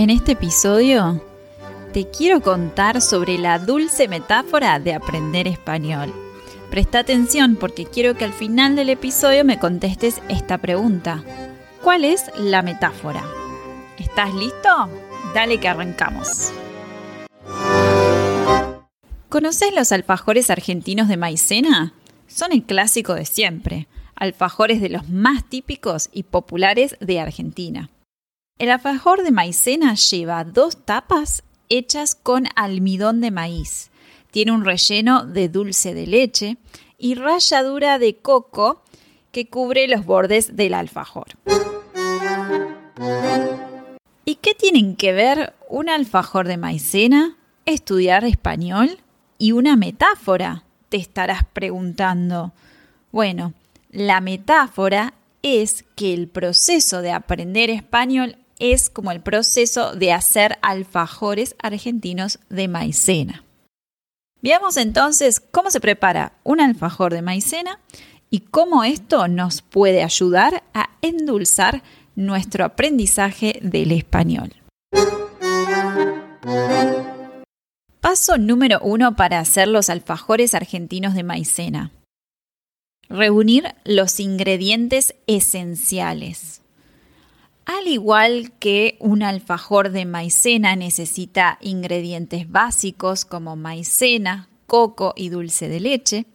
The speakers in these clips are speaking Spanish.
En este episodio te quiero contar sobre la dulce metáfora de aprender español. Presta atención porque quiero que al final del episodio me contestes esta pregunta. ¿Cuál es la metáfora? ¿Estás listo? Dale que arrancamos. ¿Conoces los alfajores argentinos de maicena? Son el clásico de siempre, alfajores de los más típicos y populares de Argentina. El alfajor de maicena lleva dos tapas hechas con almidón de maíz. Tiene un relleno de dulce de leche y ralladura de coco que cubre los bordes del alfajor. ¿Y qué tienen que ver un alfajor de maicena, estudiar español y una metáfora? Te estarás preguntando. Bueno, la metáfora es que el proceso de aprender español es como el proceso de hacer alfajores argentinos de maicena. Veamos entonces cómo se prepara un alfajor de maicena y cómo esto nos puede ayudar a endulzar nuestro aprendizaje del español. Paso número uno para hacer los alfajores argentinos de maicena. Reunir los ingredientes esenciales. Al igual que un alfajor de maicena necesita ingredientes básicos como maicena, coco y dulce de leche,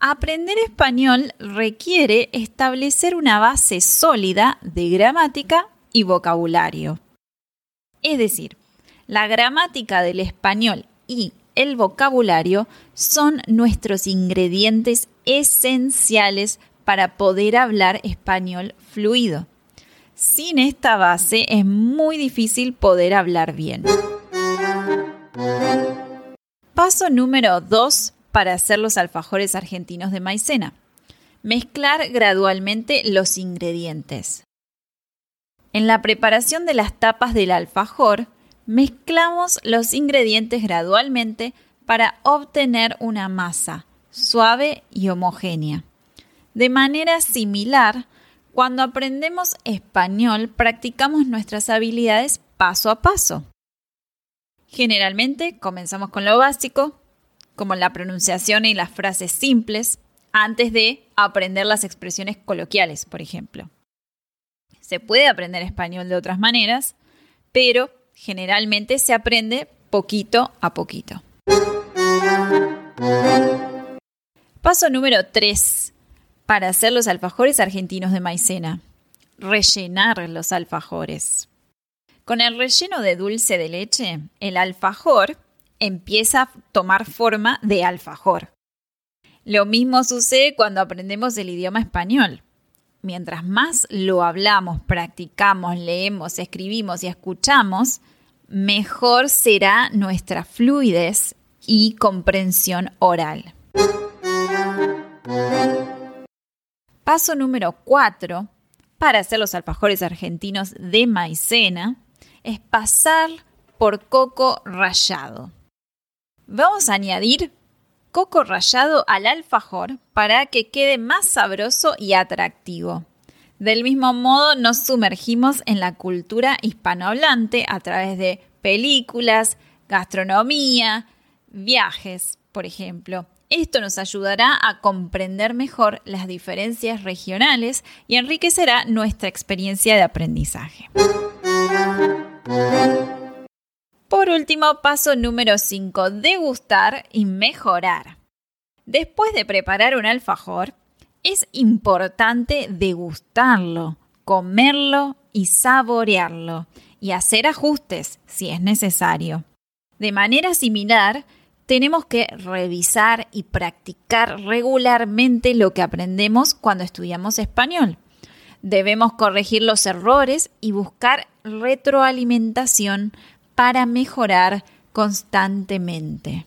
aprender español requiere establecer una base sólida de gramática y vocabulario. Es decir, la gramática del español y el vocabulario son nuestros ingredientes esenciales para poder hablar español fluido. Sin esta base es muy difícil poder hablar bien. Paso número 2 para hacer los alfajores argentinos de maicena. Mezclar gradualmente los ingredientes. En la preparación de las tapas del alfajor, mezclamos los ingredientes gradualmente para obtener una masa suave y homogénea. De manera similar, cuando aprendemos español, practicamos nuestras habilidades paso a paso. Generalmente comenzamos con lo básico, como la pronunciación y las frases simples, antes de aprender las expresiones coloquiales, por ejemplo. Se puede aprender español de otras maneras, pero generalmente se aprende poquito a poquito. Paso número 3 para hacer los alfajores argentinos de maicena. Rellenar los alfajores. Con el relleno de dulce de leche, el alfajor empieza a tomar forma de alfajor. Lo mismo sucede cuando aprendemos el idioma español. Mientras más lo hablamos, practicamos, leemos, escribimos y escuchamos, mejor será nuestra fluidez y comprensión oral. Paso número 4 para hacer los alfajores argentinos de maicena es pasar por coco rallado. Vamos a añadir coco rallado al alfajor para que quede más sabroso y atractivo. Del mismo modo, nos sumergimos en la cultura hispanohablante a través de películas, gastronomía, viajes, por ejemplo. Esto nos ayudará a comprender mejor las diferencias regionales y enriquecerá nuestra experiencia de aprendizaje. Por último, paso número 5, degustar y mejorar. Después de preparar un alfajor, es importante degustarlo, comerlo y saborearlo y hacer ajustes si es necesario. De manera similar, tenemos que revisar y practicar regularmente lo que aprendemos cuando estudiamos español. Debemos corregir los errores y buscar retroalimentación para mejorar constantemente.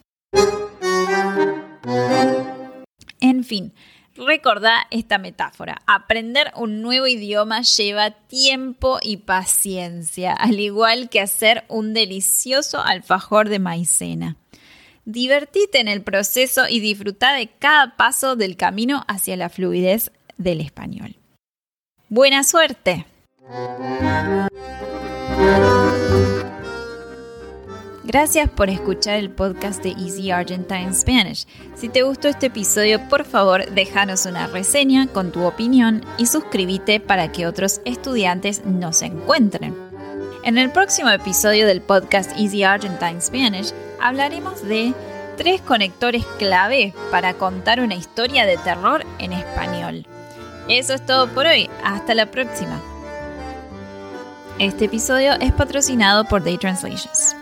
En fin, recordá esta metáfora. Aprender un nuevo idioma lleva tiempo y paciencia, al igual que hacer un delicioso alfajor de maicena. Divertite en el proceso y disfruta de cada paso del camino hacia la fluidez del español. Buena suerte. Gracias por escuchar el podcast de Easy Argentine Spanish. Si te gustó este episodio, por favor, déjanos una reseña con tu opinión y suscríbete para que otros estudiantes nos encuentren. En el próximo episodio del podcast Easy Argentine Spanish hablaremos de tres conectores clave para contar una historia de terror en español. Eso es todo por hoy. Hasta la próxima. Este episodio es patrocinado por Day Translations.